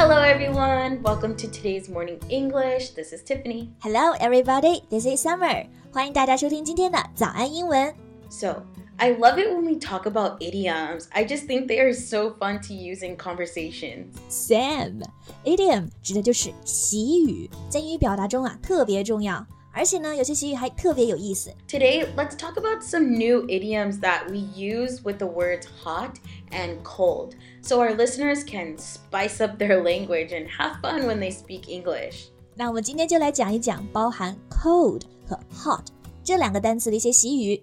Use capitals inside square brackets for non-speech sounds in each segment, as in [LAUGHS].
Hello, everyone. Welcome to today's morning English. This is Tiffany. Hello, everybody. This is Summer. 欢迎大家收听今天的早安英文。 So, I love it when we talk about idioms. I just think they are so fun to use in conversations. Sam, idiom 指的就是习语，在英语表达中啊特别重要， 而且呢，有些习语还特别有意思。 Today, let's talk about some new idioms that we use with the words hot and cold so our listeners can spice up their language and have fun when they speak English. 那我们今天就来讲一讲包含 cold 和 hot 这两个单词的一些习语。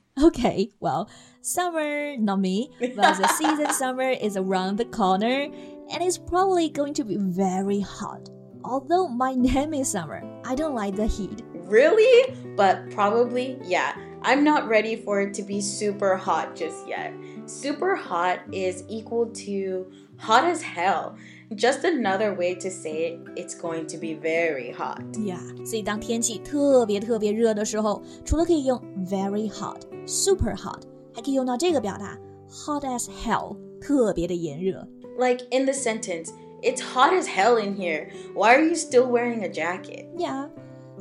[LAUGHS] Okay, well, summer, not me, but the season [LAUGHS] summer is around the corner and it's probably going to be very hot. Although my [LAUGHS] name is Summer, I don't like the heat. Really? But probably, yeah. I'm not ready for it to be super hot just yet. Super hot is equal to hot as hell. Just another way to say it, it's going to be very hot. Yeah，所以当天气特别特别热的时候，除了可以用 very hot、super hot，还可以用到这个表达 hot as hell，特别的炎热。 Like in the sentence, it's hot as hell in here. Why are you still wearing a jacket? Yeah.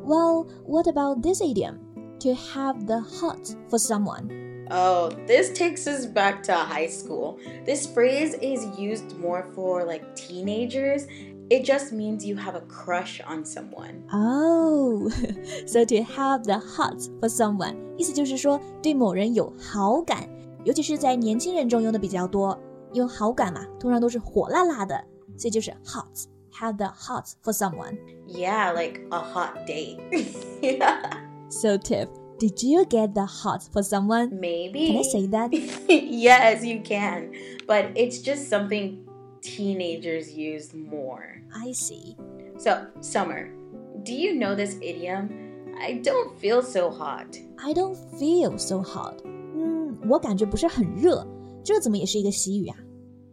Well, what about this idiom? To have the hot for someone. Oh, this takes us back to high school. This phrase is used more for like teenagers. It just means you have a crush on someone. Oh, [LAUGHS] so to have the hot for someone，意思就是说对某人有好感，尤其是在年轻人中用的比较多。因为好感嘛，通常都是火辣辣的，所以就是 hot。Have the hot for someone. Yeah, like a hot date. yeah. So, Tiff, did you get the hot for someone? maybe. Can I say that? [LAUGHS] yes, you can. But it's just something teenagers use more. I see. So, Summer, do you know this idiom? I don't feel so hot. I don't feel so hot. 嗯，我感觉不是很热，这怎么也是一个习语啊？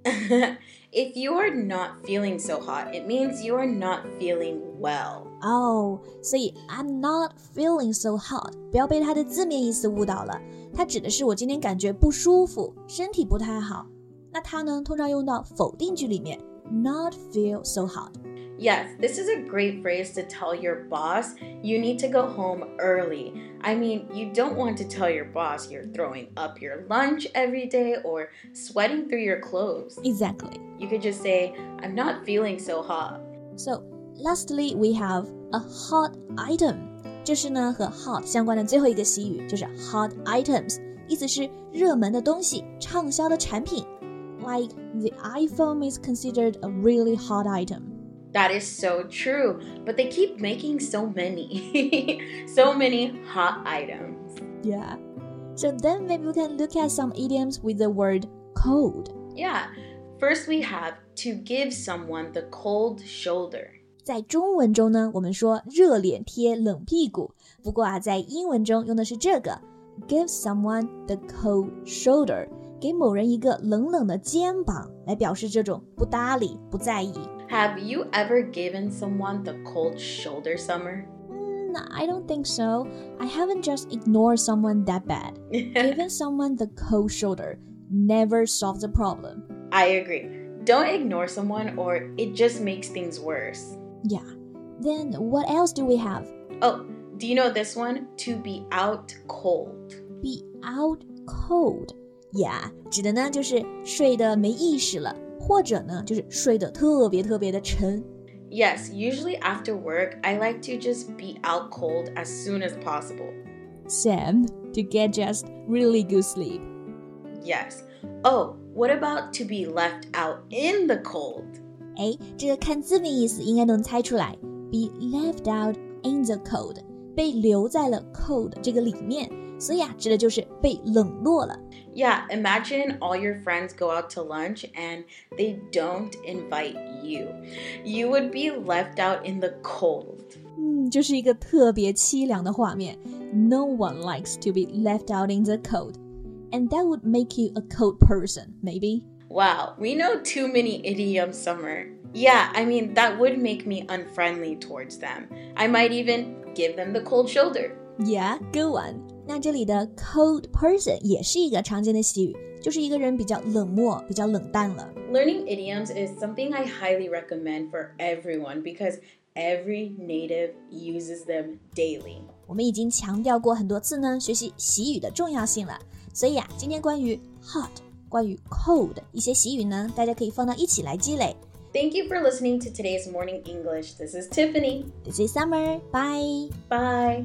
[LAUGHS] if you are not feeling so hot, it means you are not feeling well. 哦，所以 I'm not feeling so hot，不要被它的字面意思误导了。它指的是我今天感觉不舒服，身体不太好。那它呢，通常用到否定句里面，not feel so hot。 Yes, this is a great phrase to tell your boss you need to go home early. I mean, you don't want to tell your boss you're throwing up your lunch every day or sweating through your clothes. Exactly. You could just say, I'm not feeling so hot. So lastly, we have a hot item。这是呢和 hot 相关的最后一个习语，就是 hot items，意思是热门的东西、畅销的产品。Like the iPhone is considered a really hot item. That is so true, but they keep making so many, [LAUGHS] so many hot items. Yeah. So then maybe we can look at some idioms with the word cold. Yeah. First, we have to give someone the cold shoulder. 在中文中呢，我们说热脸贴冷屁股。不过啊，在英文中用的是这个，give someone the cold shoulder，给某人一个冷冷的肩膀，来表示这种不搭理、不在意。 Have you ever given someone the cold shoulder, Summer? Mm, I don't think so. I haven't just ignored someone that bad. [LAUGHS] Giving someone the cold shoulder never solves the problem. I agree. Don't ignore someone or it just makes things worse. Yeah. Then what else do we have? Oh, do you know this one? To be out cold. be out cold. Yeah，指的呢就是睡得没意识了， 或者呢就是睡得特别特别的沉。 Yes, usually after work, I like to just be out cold as soon as possible. Sam, to get just really good sleep. Yes. Oh, what about to be left out in the cold? 哎，这个看字面意思应该能猜出来。Be left out in the cold，被留在了 cold 这个里面， 所以啊，指的就是被冷落了。 Yeah, imagine all your friends go out to lunch and they don't invite you. You would be left out in the cold. 嗯，这是一个特别凄凉的画面。No one likes to be left out in the cold, and that would make you a cold person, maybe. Wow, we know too many idioms, Summer. Yeah, I mean, that would make me unfriendly towards them. I might even give them the cold shoulder. Yeah, good one. 那这里的 cold person 也是一个常见的习语，就是一个人比较冷漠、比较冷淡了。Learning idioms is something I highly recommend for everyone because every native uses them daily. 我们已经强调过很多次呢，学习习语的重要性了。所以啊，今天关于 hot、关于 cold 一些习语呢，大家可以放到一起来积累。Thank you for listening to today's morning English. This is Tiffany. This is Summer. Bye. Bye.